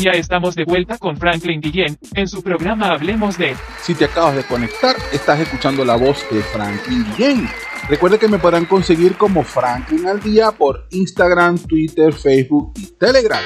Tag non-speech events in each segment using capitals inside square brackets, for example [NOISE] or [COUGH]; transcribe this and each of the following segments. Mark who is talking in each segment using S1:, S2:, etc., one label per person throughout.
S1: Ya estamos de vuelta con Franklin Guillén en su programa Hablemos de.
S2: Si te acabas de conectar, estás escuchando la voz de Franklin Guillén. Recuerde que me podrán conseguir como Franklin al día por Instagram, Twitter, Facebook y Telegram.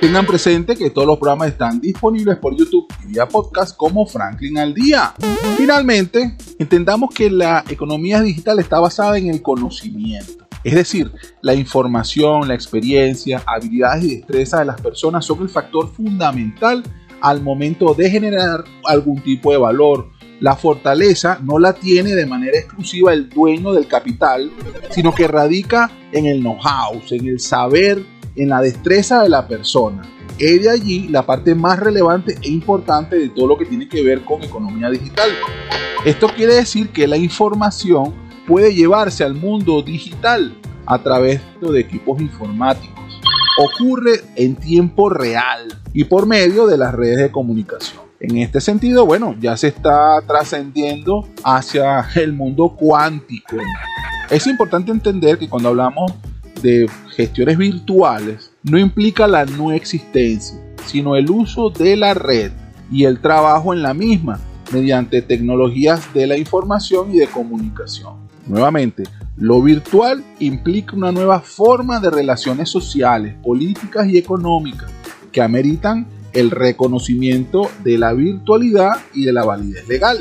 S2: Tengan presente que todos los programas están disponibles por YouTube y vía podcast como Franklin al día. Finalmente, entendamos que la economía digital está basada en el conocimiento. Es decir, la información, la experiencia, habilidades y destrezas de las personas son el factor fundamental al momento de generar algún tipo de valor. La fortaleza no la tiene de manera exclusiva el dueño del capital, sino que radica en el know-how, en el saber, en la destreza de la persona. Es de allí la parte más relevante e importante de todo lo que tiene que ver con economía digital. Esto quiere decir que la información puede llevarse al mundo digital a través de equipos informáticos. Ocurre en tiempo real y por medio de las redes de comunicación. En este sentido, bueno, ya se está trascendiendo hacia el mundo cuántico. Es importante entender que cuando hablamos de gestiones virtuales, no implica la no existencia, sino el uso de la red y el trabajo en la misma mediante tecnologías de la información y de comunicación. Nuevamente, lo virtual implica una nueva forma de relaciones sociales, políticas y económicas que ameritan el reconocimiento de la virtualidad y de la validez legal.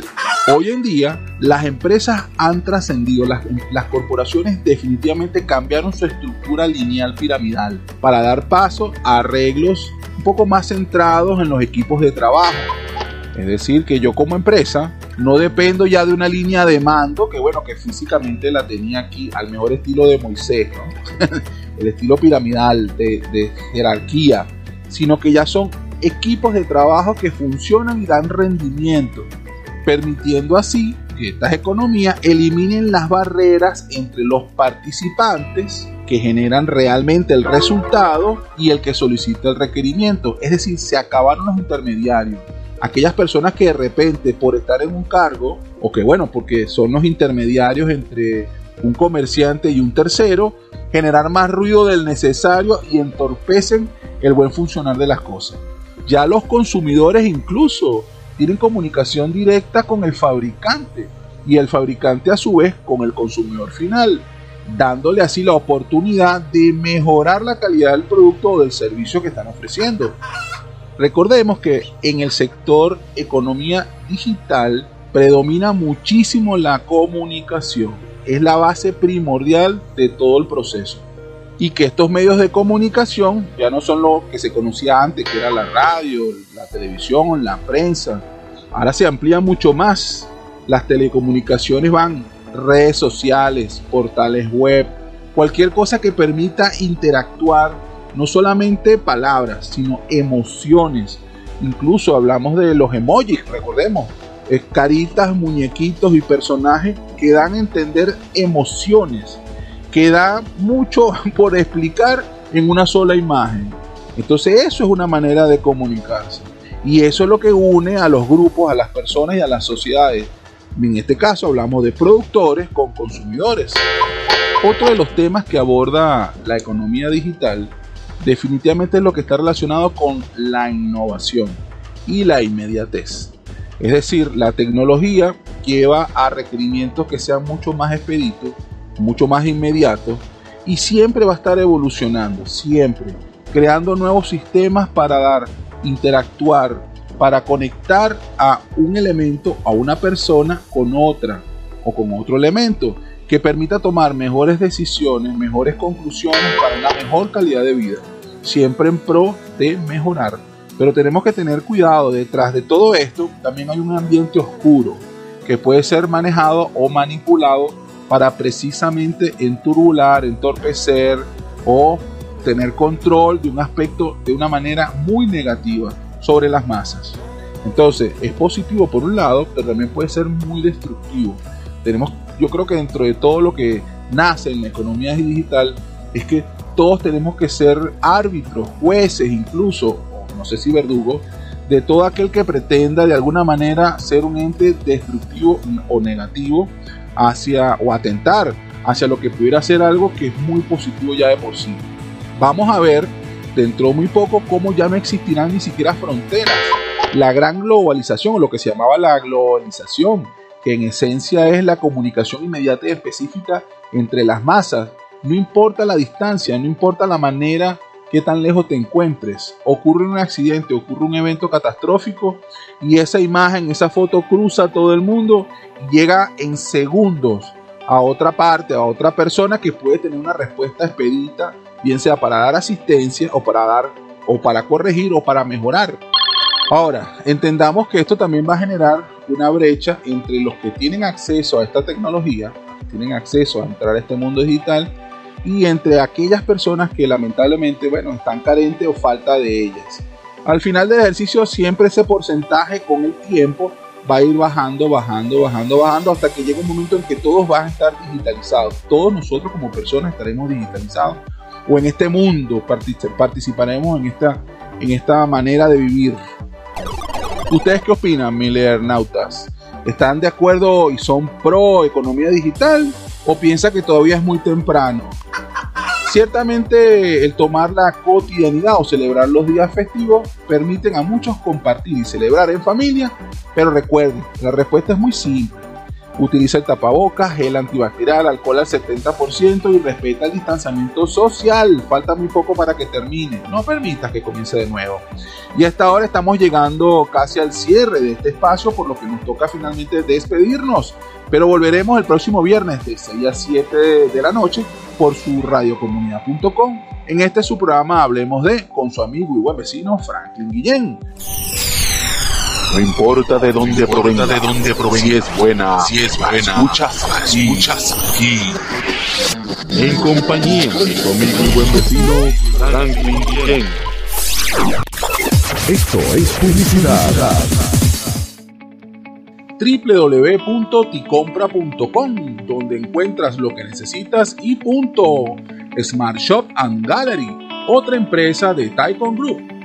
S2: Hoy en día, las empresas han trascendido, las, las, corporaciones definitivamente cambiaron su estructura lineal piramidal para dar paso a arreglos un poco más centrados en los equipos de trabajo. Es decir, que yo como empresa no dependo ya de una línea de mando, que bueno, que físicamente la tenía aquí al mejor estilo de Moisés, [LAUGHS] el estilo piramidal de, jerarquía, sino que ya son equipos de trabajo que funcionan y dan rendimiento, permitiendo así que estas economías eliminen las barreras entre los participantes que generan realmente el resultado y el que solicita el requerimiento. Es decir, se acabaron los intermediarios aquellas personas que de repente por estar en un cargo, o que bueno, porque son los intermediarios entre un comerciante y un tercero, generar más ruido del necesario y entorpecen el buen funcionar de las cosas. Ya los consumidores incluso tienen comunicación directa con el fabricante y el fabricante a su vez con el consumidor final, dándole así la oportunidad de mejorar la calidad del producto o del servicio que están ofreciendo. Recordemos que en el sector economía digital predomina muchísimo la comunicación. Es la base primordial de todo el proceso. Y que estos medios de comunicación ya no son lo que se conocía antes, que era la radio, la televisión, la prensa. Ahora se amplía mucho más. Las telecomunicaciones van redes sociales, portales web, cualquier cosa que permita interactuar no solamente palabras, sino emociones. Incluso hablamos de los emojis, recordemos, caritas, muñequitos y personajes que dan a entender emociones, que da mucho [LAUGHS] por explicar en una sola imagen. Entonces eso es una manera de comunicarse. Y eso es lo que une a los grupos, a las personas y a las sociedades. En este caso hablamos de productores con consumidores. Otro de los temas que aborda la economía digital definitivamente es lo que está relacionado con la innovación y la inmediatez. Es decir, la tecnología lleva a requerimientos que sean mucho más expeditos, mucho más inmediatos y siempre va a estar evolucionando, siempre, creando nuevos sistemas para dar, interactuar, para conectar a un elemento, a una persona con otra o con otro elemento que permita tomar mejores decisiones, mejores conclusiones para una mejor calidad de vida, siempre en pro de mejorar. Pero tenemos que tener cuidado, detrás de todo esto también hay un ambiente oscuro que puede ser manejado o manipulado para precisamente enturbular, entorpecer o tener control de un aspecto de una manera muy negativa sobre las masas. Entonces, es positivo por un lado, pero también puede ser muy destructivo. Tenemos yo creo que dentro de todo lo que nace en la economía digital es que todos tenemos que ser árbitros, jueces incluso, no sé si verdugos, de todo aquel que pretenda de alguna manera ser un ente destructivo o negativo hacia o atentar hacia lo que pudiera ser algo que es muy positivo ya de por sí. Vamos a ver dentro de muy poco cómo ya no existirán ni siquiera fronteras. La gran globalización, o lo que se llamaba la globalización, que en esencia es la comunicación inmediata y específica entre las masas. No importa la distancia, no importa la manera que tan lejos te encuentres. Ocurre un accidente, ocurre un evento catastrófico y esa imagen, esa foto cruza todo el mundo y llega en segundos a otra parte, a otra persona que puede tener una respuesta expedita, bien sea para dar asistencia o para dar o para corregir o para mejorar. Ahora, entendamos que esto también va a generar una brecha entre los que tienen acceso a esta tecnología, tienen acceso a entrar a este mundo digital, y entre aquellas personas que lamentablemente, bueno, están carentes o falta de ellas. Al final del ejercicio siempre ese porcentaje con el tiempo va a ir bajando, bajando, bajando, bajando hasta que llegue un momento en que todos van a estar digitalizados. Todos nosotros como personas estaremos digitalizados o en este mundo participaremos en esta, en esta manera de vivir. ¿Ustedes qué opinan, Nautas? ¿Están de acuerdo y son pro economía digital o piensa que todavía es muy temprano? Ciertamente el tomar la cotidianidad o celebrar los días festivos permiten a muchos compartir y celebrar en familia, pero recuerden, la respuesta es muy simple. Utiliza el tapabocas, gel antibacterial, alcohol al 70% y respeta el distanciamiento social. Falta muy poco para que termine. No permitas que comience de nuevo. Y hasta ahora estamos llegando casi al cierre de este espacio, por lo que nos toca finalmente despedirnos. Pero volveremos el próximo viernes de 6 a 7 de la noche por su radiocomunidad.com. En este su programa Hablemos de con su amigo y buen vecino Franklin Guillén.
S3: No importa de dónde provenga, de dónde provenga, si es buena,
S2: si es buena,
S3: escuchas aquí,
S2: escuchas aquí.
S3: En compañía de mi amigo y buen vecino Franklin Guillén. Esto es publicidad
S2: www.ticompra.com, donde encuentras lo que necesitas y punto. Smart Shop and Gallery, otra empresa de Taikon Group